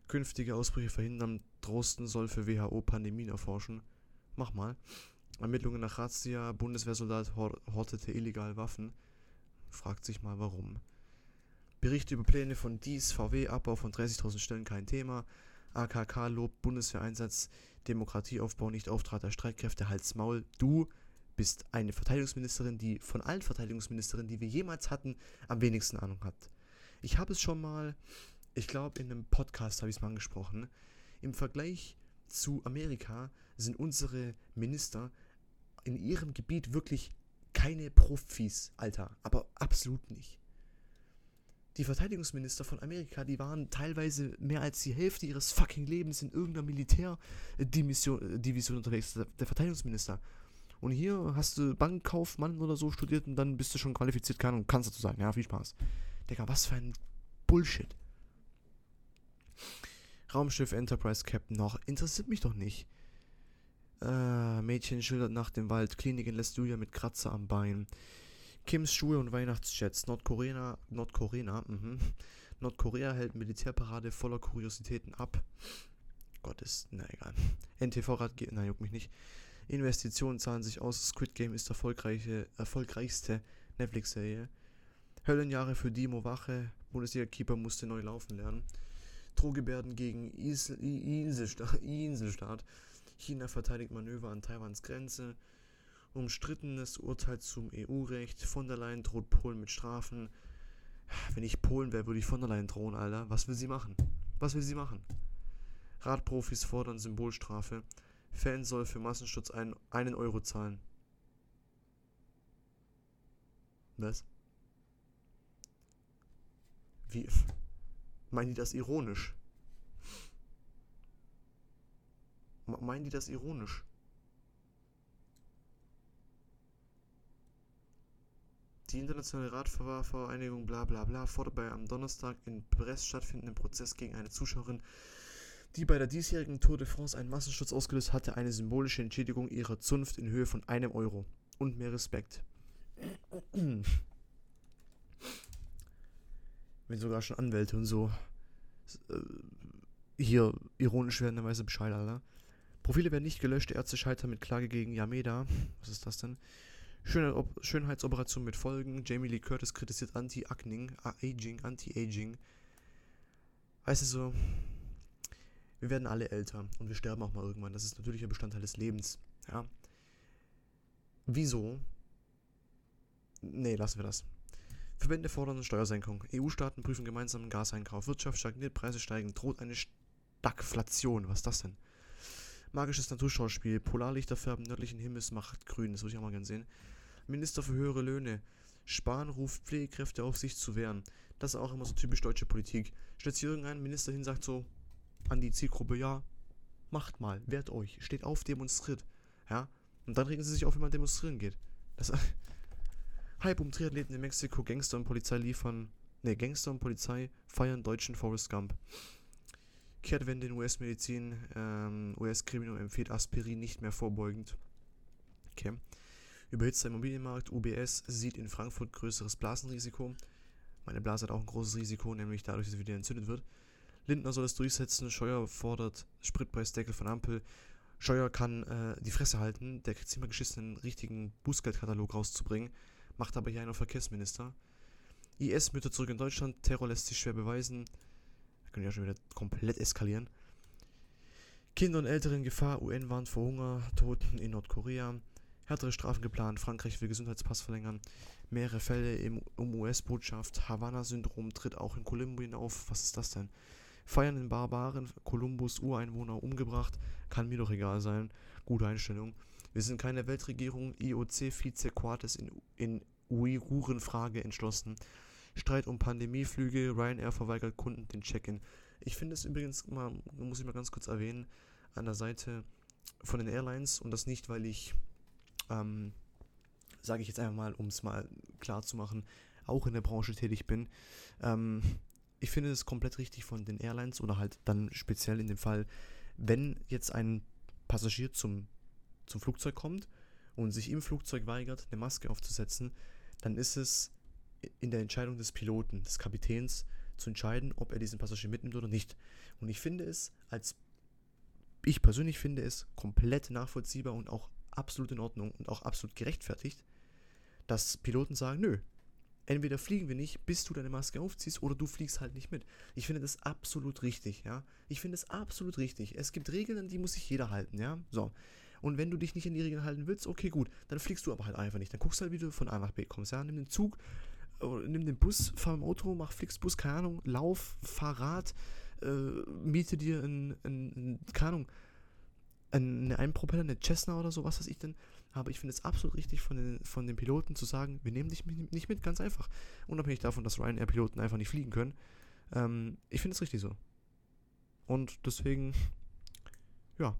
künftige Ausbrüche verhindern, Drosten soll für WHO Pandemien erforschen. Mach mal. Ermittlungen nach Razzia, Bundeswehrsoldat hortete illegal Waffen. Fragt sich mal warum. Berichte über Pläne von Dies, VW, Abbau von 30.000 Stellen kein Thema. AKK lobt Bundeswehreinsatz, Demokratieaufbau, nicht Auftrat der Streitkräfte, Hals Maul. Du bist eine Verteidigungsministerin, die von allen Verteidigungsministerinnen, die wir jemals hatten, am wenigsten Ahnung hat. Ich habe es schon mal, ich glaube in einem Podcast habe ich es mal angesprochen, im Vergleich zu Amerika sind unsere Minister in ihrem Gebiet wirklich keine Profis, Alter, aber absolut nicht. Die Verteidigungsminister von Amerika, die waren teilweise mehr als die Hälfte ihres fucking Lebens in irgendeiner Militärdivision Division unterwegs, der Verteidigungsminister. Und hier hast du Bankkaufmann oder so studiert und dann bist du schon qualifiziert, kann und kannst dazu sein. Ja, viel Spaß. Digga, was für ein Bullshit. Raumschiff Enterprise Captain noch. Interessiert mich doch nicht. Äh, Mädchen schildert nach dem Wald. Kliniken lässt Julia mit Kratzer am Bein. Kims Schuhe und Weihnachtsjets. Nordkorea, Nordkorea, mhm. Nordkorea hält Militärparade voller Kuriositäten ab. Gott ist, na egal. NTV-Rat, na juckt mich nicht. Investitionen zahlen sich aus. Squid Game ist erfolgreiche, erfolgreichste Netflix-Serie. Höllenjahre für Dimo Wache. Bundesliga-Keeper musste neu laufen lernen. Drohgebärden gegen Isel, Inselstaat, Inselstaat. China verteidigt Manöver an Taiwans Grenze. Umstrittenes Urteil zum EU-Recht. Von der Leyen droht Polen mit Strafen. Wenn ich Polen wäre, würde ich von der Leyen drohen, Alter. Was will sie machen? Was will sie machen? Radprofis fordern Symbolstrafe. Fan soll für Massenschutz einen, einen Euro zahlen. Was? Wie? Meinen die das ironisch? Meinen die das ironisch? Die internationale Radfahrvereinigung bla bla bla fordert bei am Donnerstag in Brest stattfindenden Prozess gegen eine Zuschauerin, die bei der diesjährigen Tour de France einen Massenschutz ausgelöst hatte, eine symbolische Entschädigung ihrer Zunft in Höhe von einem Euro. Und mehr Respekt. Wenn sogar schon Anwälte und so äh, hier ironisch werden, dann weiß er Bescheid, Alter. Profile werden nicht gelöscht, Ärzte scheitern mit Klage gegen Yameda. Was ist das denn? Schönheit Schönheitsoperation mit Folgen. Jamie Lee Curtis kritisiert Anti-Aging, Aging, Anti-Aging. Weißt du so, wir werden alle älter und wir sterben auch mal irgendwann. Das ist natürlich ein Bestandteil des Lebens. Ja. Wieso? Nee, lassen wir das. Verbände fordern eine Steuersenkung. EU-Staaten prüfen gemeinsamen Gaseinkauf. Wirtschaft stagniert, Preise steigen, droht eine Stagflation. Was ist das denn? Magisches Naturschauspiel. Polarlichter färben nördlichen Himmels, macht grün. Das würde ich auch mal gerne sehen. Minister für höhere Löhne. Spahn ruft Pflegekräfte auf, sich zu wehren. Das ist auch immer so typisch deutsche Politik. Stellt sich irgendein Minister hin, sagt so, an die Zielgruppe, ja, macht mal, wehrt euch, steht auf, demonstriert. Ja, und dann regen sie sich auf, wenn man demonstrieren geht. Das, Hype um Triathleten in Mexiko, Gangster und Polizei liefern, ne, Gangster und Polizei feiern deutschen Forrest Gump. Kehrtwende in US-Medizin, ähm, US-Kriminal empfiehlt Aspirin nicht mehr vorbeugend. Okay. Überhitzter Immobilienmarkt, UBS sieht in Frankfurt größeres Blasenrisiko. Meine Blase hat auch ein großes Risiko, nämlich dadurch, dass sie wieder entzündet wird. Lindner soll es durchsetzen, Scheuer fordert Spritpreisdeckel von Ampel. Scheuer kann äh, die Fresse halten, der kriegt immer geschissen, einen richtigen Bußgeldkatalog rauszubringen. macht aber hier einer Verkehrsminister. IS-Mütter zurück in Deutschland, Terror lässt sich schwer beweisen. Da können ja schon wieder komplett eskalieren. Kinder und Ältere in Gefahr, UN warnt vor Hungertoten in Nordkorea. Härtere Strafen geplant, Frankreich will Gesundheitspass verlängern. Mehrere Fälle im um US-Botschaft, Havanna-Syndrom tritt auch in Kolumbien auf. Was ist das denn? Feiern in Barbaren, Kolumbus Ureinwohner umgebracht, kann mir doch egal sein. Gute Einstellung. Wir sind keine Weltregierung, IOC-Vize-Quartes in, in Uigurenfrage entschlossen. Streit um Pandemieflüge, Ryanair verweigert Kunden den Check-in. Ich finde es übrigens mal, muss ich mal ganz kurz erwähnen, an der Seite von den Airlines und das nicht, weil ich, ähm, sage ich jetzt einfach mal, um es mal klar zu machen, auch in der Branche tätig bin. Ähm, ich finde es komplett richtig von den Airlines oder halt dann speziell in dem Fall, wenn jetzt ein Passagier zum, zum Flugzeug kommt und sich im Flugzeug weigert, eine Maske aufzusetzen, dann ist es in der Entscheidung des Piloten, des Kapitäns, zu entscheiden, ob er diesen Passagier mitnimmt oder nicht. Und ich finde es als ich persönlich finde es komplett nachvollziehbar und auch absolut in Ordnung und auch absolut gerechtfertigt, dass Piloten sagen, nö, entweder fliegen wir nicht, bis du deine Maske aufziehst, oder du fliegst halt nicht mit. Ich finde das absolut richtig, ja. Ich finde es absolut richtig. Es gibt Regeln, an die muss sich jeder halten, ja. So. Und wenn du dich nicht an die Regeln halten willst, okay, gut, dann fliegst du aber halt einfach nicht. Dann guckst halt, wie du von A nach B kommst, ja. Nimm den Zug, nimm den Bus, fahr im Auto, mach Flixbus, keine Ahnung, lauf, Fahrrad, äh, miete dir ein, ein keine Ahnung, eine Einpropeller, eine Cessna oder so, was weiß ich denn. Aber ich finde es absolut richtig von den, von den Piloten zu sagen, wir nehmen dich nicht mit, ganz einfach. Unabhängig davon, dass Ryanair-Piloten einfach nicht fliegen können. Ähm, ich finde es richtig so. Und deswegen, ja,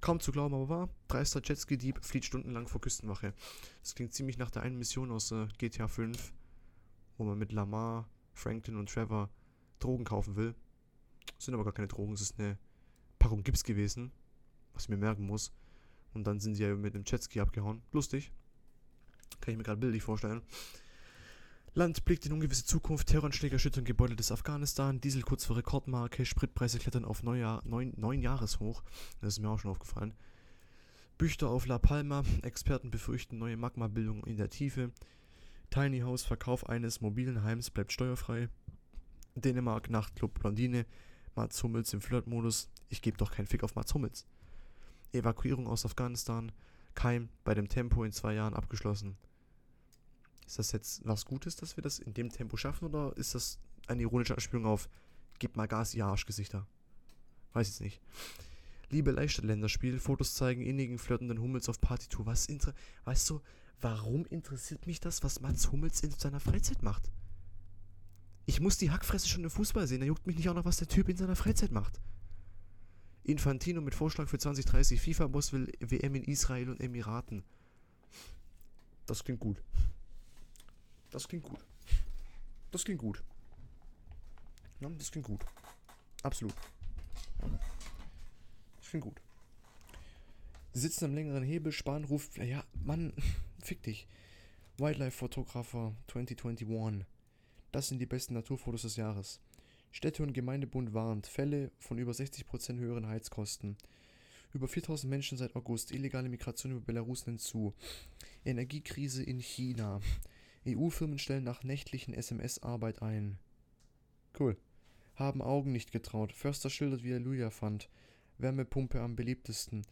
Kaum zu glauben, aber wahr. Dreister Jetski-Dieb flieht stundenlang vor Küstenwache. Das klingt ziemlich nach der einen Mission aus äh, GTA 5, wo man mit Lamar, Franklin und Trevor Drogen kaufen will. Das sind aber gar keine Drogen, es ist eine Packung Gips gewesen, was ich mir merken muss. Und dann sind sie ja mit einem Jetski abgehauen. Lustig. Kann ich mir gerade bildlich vorstellen. Land blickt in ungewisse Zukunft, Terroranschläge erschüttern Gebäude des Afghanistan, Diesel kurz vor Rekordmarke, Spritpreise klettern auf Neujahr, neun, neun Jahreshoch. Das ist mir auch schon aufgefallen. Büchter auf La Palma, Experten befürchten neue Magmabildung in der Tiefe. Tiny House, Verkauf eines mobilen Heims bleibt steuerfrei. Dänemark, Nachtclub Blondine, Mats Hummels im Flirtmodus. Ich gebe doch keinen Fick auf Mats Hummels. Evakuierung aus Afghanistan, Keim bei dem Tempo in zwei Jahren abgeschlossen. Ist das jetzt was Gutes, dass wir das in dem Tempo schaffen oder ist das eine ironische Anspielung auf Gib mal Gas, ihr Arschgesichter? Weiß ich nicht. Liebe Leichtath-Länderspiel, Fotos zeigen innigen, flirtenden Hummels auf Partytour. Was inter weißt du, warum interessiert mich das, was Mats Hummels in seiner Freizeit macht? Ich muss die Hackfresse schon im Fußball sehen, da juckt mich nicht auch noch, was der Typ in seiner Freizeit macht. Infantino mit Vorschlag für 2030, FIFA-Boss will WM in Israel und Emiraten. Das klingt gut. Das klingt gut. Das klingt gut. Ja, das klingt gut. Absolut. Das klingt gut. Sie sitzen am längeren Hebel, Spahn ruft, ja, Mann, fick dich. Wildlife-Fotografer 2021. Das sind die besten Naturfotos des Jahres. Städte- und Gemeindebund warnt, Fälle von über 60% höheren Heizkosten. Über 4000 Menschen seit August, illegale Migration über Belarus nimmt zu. Energiekrise in China. EU-Firmen stellen nach nächtlichen SMS-Arbeit ein. Cool. Haben Augen nicht getraut. Förster schildert, wie er Luja fand. Wärmepumpe am beliebtesten.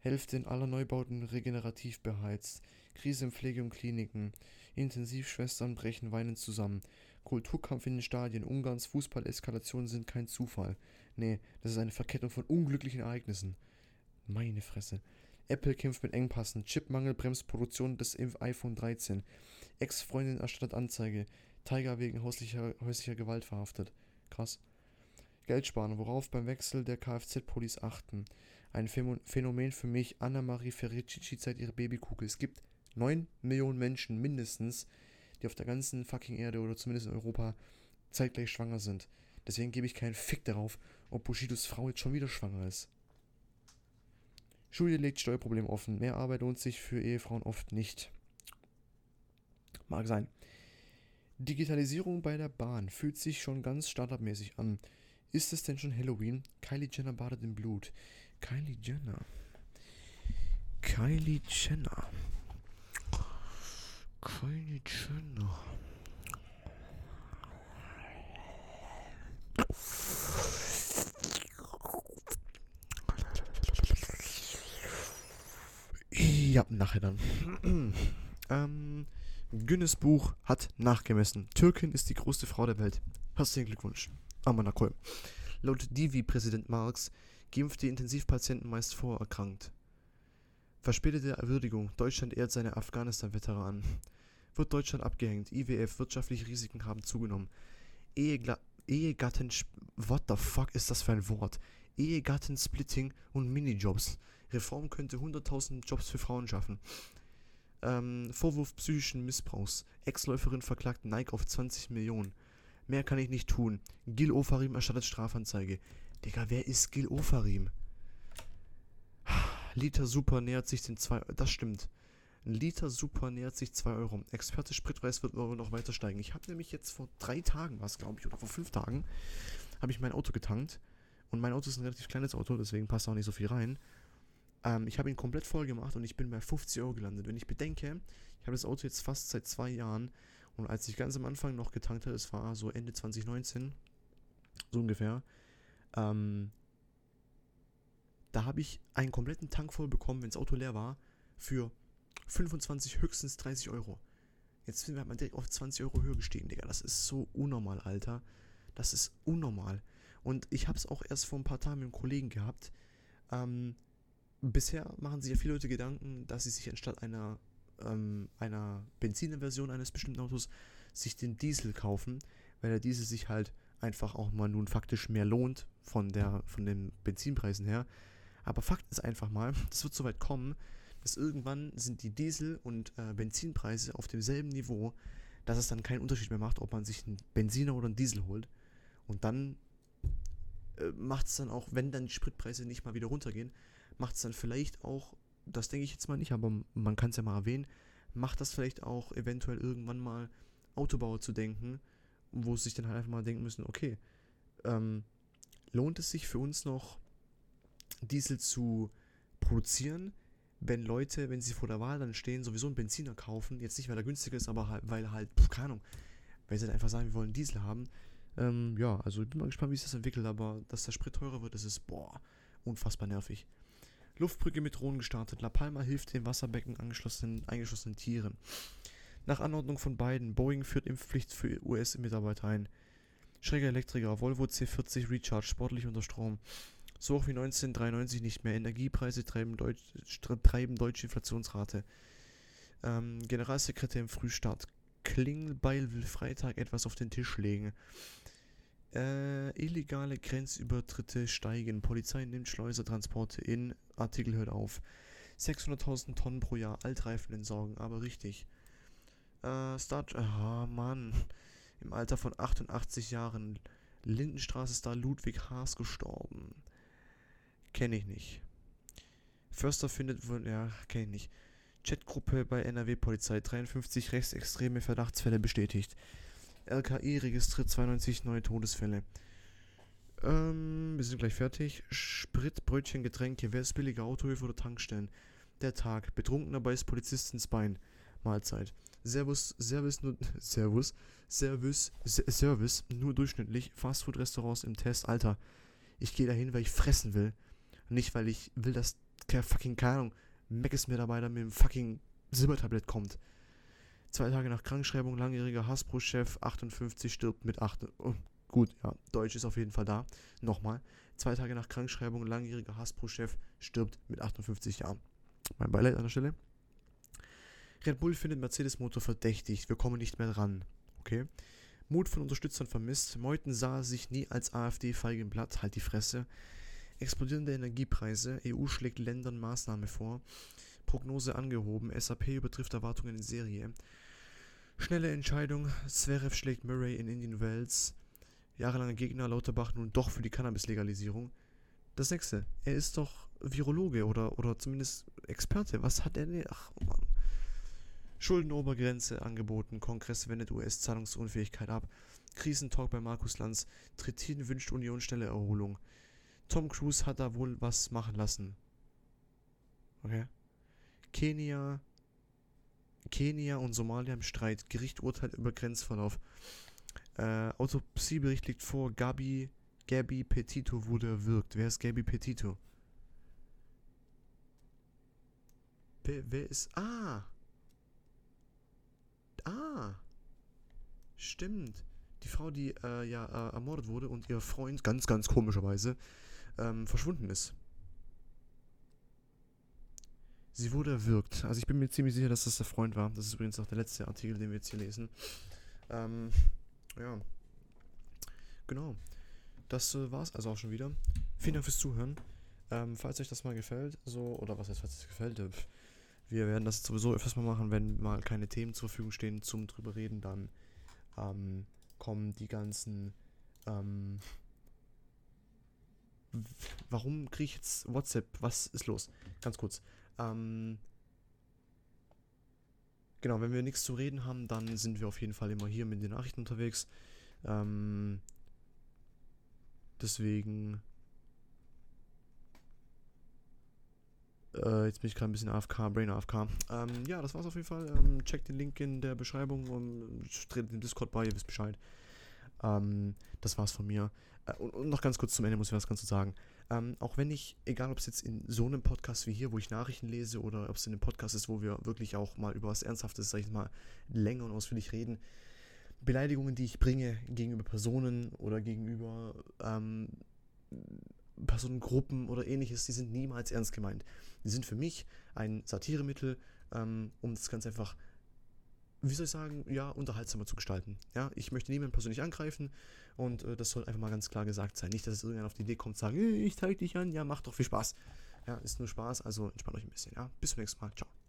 Hälfte in aller Neubauten regenerativ beheizt. Krise in Pflege und Kliniken. Intensivschwestern brechen weinend zusammen. Kulturkampf in den Stadien. Ungarns Fußballeskalationen sind kein Zufall. Nee, das ist eine Verkettung von unglücklichen Ereignissen. Meine Fresse. Apple kämpft mit Engpassen. Chipmangel bremst Produktion des iPhone 13. Ex-Freundin erstattet Anzeige. Tiger wegen häuslicher, häuslicher Gewalt verhaftet. Krass. Geld sparen, worauf beim Wechsel der Kfz-Police achten. Ein Phänomen für mich. Anna-Marie Ferricici zeigt ihre Babykugel. Es gibt 9 Millionen Menschen mindestens, die auf der ganzen fucking Erde oder zumindest in Europa zeitgleich schwanger sind. Deswegen gebe ich keinen Fick darauf, ob Bushidos Frau jetzt schon wieder schwanger ist. Julia legt Steuerproblem offen. Mehr Arbeit lohnt sich für Ehefrauen oft nicht. Mag sein. Digitalisierung bei der Bahn fühlt sich schon ganz startupmäßig an. Ist es denn schon Halloween? Kylie Jenner badet im Blut. Kylie Jenner. Kylie Jenner. Schweinchen. Ja, nachher dann. ähm, Guinness Buch hat nachgemessen. Türkin ist die größte Frau der Welt. Herzlichen Glückwunsch. Amanakol. Laut Divi-Präsident Marx geimpfte Intensivpatienten meist vorerkrankt. Verspätete Würdigung. Deutschland ehrt seine Afghanistan-Veteranen. Wird Deutschland abgehängt. IWF. Wirtschaftliche Risiken haben zugenommen. Ehegla Ehegatten... What the fuck ist das für ein Wort? Ehegattensplitting und Minijobs. Reform könnte 100.000 Jobs für Frauen schaffen. Ähm, Vorwurf psychischen Missbrauchs. Ex-Läuferin verklagt Nike auf 20 Millionen. Mehr kann ich nicht tun. Gil Ofarim erstattet Strafanzeige. Digga, wer ist Gil Ofarim? Liter Super nähert sich den 2 Das stimmt. Ein Liter Super nähert sich 2 Euro. Experte Spritpreis wird noch weiter steigen. Ich habe nämlich jetzt vor drei Tagen, was glaube ich, oder vor fünf Tagen, habe ich mein Auto getankt. Und mein Auto ist ein relativ kleines Auto, deswegen passt auch nicht so viel rein. Ähm, ich habe ihn komplett voll gemacht und ich bin bei 50 Euro gelandet. Wenn ich bedenke, ich habe das Auto jetzt fast seit zwei Jahren und als ich ganz am Anfang noch getankt habe, es war so Ende 2019, so ungefähr, ähm, da habe ich einen kompletten Tank voll bekommen, wenn das Auto leer war, für 25, höchstens 30 Euro. Jetzt sind wir halt mal direkt auf 20 Euro höher gestiegen, Digga. Das ist so unnormal, Alter. Das ist unnormal. Und ich habe es auch erst vor ein paar Tagen mit einem Kollegen gehabt. Ähm, bisher machen sich ja viele Leute Gedanken, dass sie sich anstatt einer, ähm, einer Benzinversion eines bestimmten Autos sich den Diesel kaufen, weil der Diesel sich halt einfach auch mal nun faktisch mehr lohnt von, der, von den Benzinpreisen her. Aber Fakt ist einfach mal, das wird so weit kommen, dass irgendwann sind die Diesel- und äh, Benzinpreise auf demselben Niveau, dass es dann keinen Unterschied mehr macht, ob man sich einen Benziner oder einen Diesel holt. Und dann äh, macht es dann auch, wenn dann die Spritpreise nicht mal wieder runtergehen, macht es dann vielleicht auch, das denke ich jetzt mal nicht, aber man kann es ja mal erwähnen, macht das vielleicht auch eventuell irgendwann mal Autobauer zu denken, wo sie sich dann halt einfach mal denken müssen, okay, ähm, lohnt es sich für uns noch, Diesel zu produzieren, wenn Leute, wenn sie vor der Wahl dann stehen, sowieso einen Benziner kaufen, jetzt nicht, weil er günstiger ist, aber halt, weil halt, pf, keine Ahnung, weil sie dann einfach sagen, wir wollen Diesel haben. Ähm, ja, also ich bin mal gespannt, wie sich das entwickelt, aber dass der Sprit teurer wird, das ist, boah, unfassbar nervig. Luftbrücke mit Drohnen gestartet. La Palma hilft den Wasserbecken angeschlossenen, eingeschlossenen Tieren. Nach Anordnung von beiden. Boeing führt Impfpflicht für US-Mitarbeiter ein. Schräger Elektriker. Volvo C40 Recharge. Sportlich unter Strom. So auch wie 1993 nicht mehr. Energiepreise treiben, Deutsch, treiben deutsche Inflationsrate. Ähm, Generalsekretär im Frühstart. Klingbeil will Freitag etwas auf den Tisch legen. Äh, illegale Grenzübertritte steigen. Polizei nimmt Schleusertransporte in. Artikel hört auf. 600.000 Tonnen pro Jahr Altreifen entsorgen, aber richtig. Äh, Start. Ah, oh Mann. Im Alter von 88 Jahren. Lindenstraße-Star Ludwig Haas gestorben. Kenne ich nicht. Förster findet. Ja, kenne ich nicht. Chatgruppe bei NRW-Polizei. 53 rechtsextreme Verdachtsfälle bestätigt. LKI registriert 92 neue Todesfälle. Ähm, wir sind gleich fertig. Sprit, Brötchen, Getränke. Wer ist billiger? Autohöfe oder Tankstellen? Der Tag. Betrunkener beißt Polizist ins Bein. Mahlzeit. Servus, Service, nur, Servus, Service, Service, nur durchschnittlich. Fastfood-Restaurants im Test. Alter, ich gehe dahin, weil ich fressen will. Nicht, weil ich will, dass, keine fucking, Ahnung, Mac ist mir dabei, mit dem fucking Silbertablett kommt. Zwei Tage nach Krankschreibung, langjähriger Hasbro-Chef, 58, stirbt mit 8. Oh, gut, ja, Deutsch ist auf jeden Fall da. Nochmal. Zwei Tage nach Krankschreibung, langjähriger Hasbro-Chef, stirbt mit 58 Jahren. Mein Beileid an der Stelle. Red Bull findet Mercedes-Motor verdächtig. Wir kommen nicht mehr dran. Okay. Mut von Unterstützern vermisst. Meuthen sah sich nie als AfD-Feigenblatt. Halt die Fresse. Explodierende Energiepreise. EU schlägt Ländern Maßnahme vor. Prognose angehoben. SAP übertrifft Erwartungen in Serie. Schnelle Entscheidung. Zverev schlägt Murray in Indian Wells. Jahrelanger Gegner Lauterbach nun doch für die Cannabis-Legalisierung. Das nächste. Er ist doch Virologe oder, oder zumindest Experte. Was hat er denn? Ach, oh Mann. Schuldenobergrenze angeboten. Kongress wendet US-Zahlungsunfähigkeit ab. Krisentalk bei Markus Lanz. Trittin wünscht Union schnelle Erholung. Tom Cruise hat da wohl was machen lassen. Okay. Kenia Kenia und Somalia im Streit. Gericht urteilt über Grenzverlauf. Äh, Autopsiebericht liegt vor. Gabi, Gabi Petito wurde erwürgt. Wer ist Gabi Petito? Wer, wer ist. Ah! Ah! Stimmt. Die Frau, die äh, ja äh, ermordet wurde und ihr Freund, ganz, ganz komischerweise, ähm, verschwunden ist. Sie wurde erwürgt. Also ich bin mir ziemlich sicher, dass das der Freund war. Das ist übrigens auch der letzte Artikel, den wir jetzt hier lesen. Ähm, ja. Genau. Das äh, war's also auch schon wieder. Vielen Dank fürs Zuhören. Ähm, falls euch das mal gefällt, so, oder was heißt, falls es gefällt, äh, wir werden das sowieso öfters mal machen, wenn mal keine Themen zur Verfügung stehen zum drüber reden, dann ähm, kommen die ganzen. Ähm, warum kriege ich jetzt WhatsApp? Was ist los? Ganz kurz. Ähm, genau, wenn wir nichts zu reden haben, dann sind wir auf jeden Fall immer hier mit den Nachrichten unterwegs. Ähm, deswegen. Äh, jetzt bin ich gerade ein bisschen AFK, Brain AFK. Ähm, ja, das war's auf jeden Fall. Ähm, checkt den Link in der Beschreibung und tretet den Discord bei, ihr wisst Bescheid. Ähm, das war's von mir. Äh, und, und, noch ganz kurz zum Ende muss ich was ganz kurz sagen. Ähm, auch wenn ich, egal ob es jetzt in so einem Podcast wie hier, wo ich Nachrichten lese, oder ob es in einem Podcast ist, wo wir wirklich auch mal über was Ernsthaftes, sag ich mal, länger und ausführlich reden, Beleidigungen, die ich bringe gegenüber Personen oder gegenüber ähm, Personengruppen oder ähnliches, die sind niemals ernst gemeint. Die sind für mich ein Satiremittel, ähm, um das Ganze einfach wie soll ich sagen, ja, unterhaltsamer zu gestalten. Ja, ich möchte niemanden persönlich angreifen und äh, das soll einfach mal ganz klar gesagt sein. Nicht, dass es irgendjemand auf die Idee kommt, sagen, ich zeige dich an, ja, macht doch viel Spaß. Ja, ist nur Spaß, also entspannt euch ein bisschen. Ja, bis zum nächsten Mal. Ciao.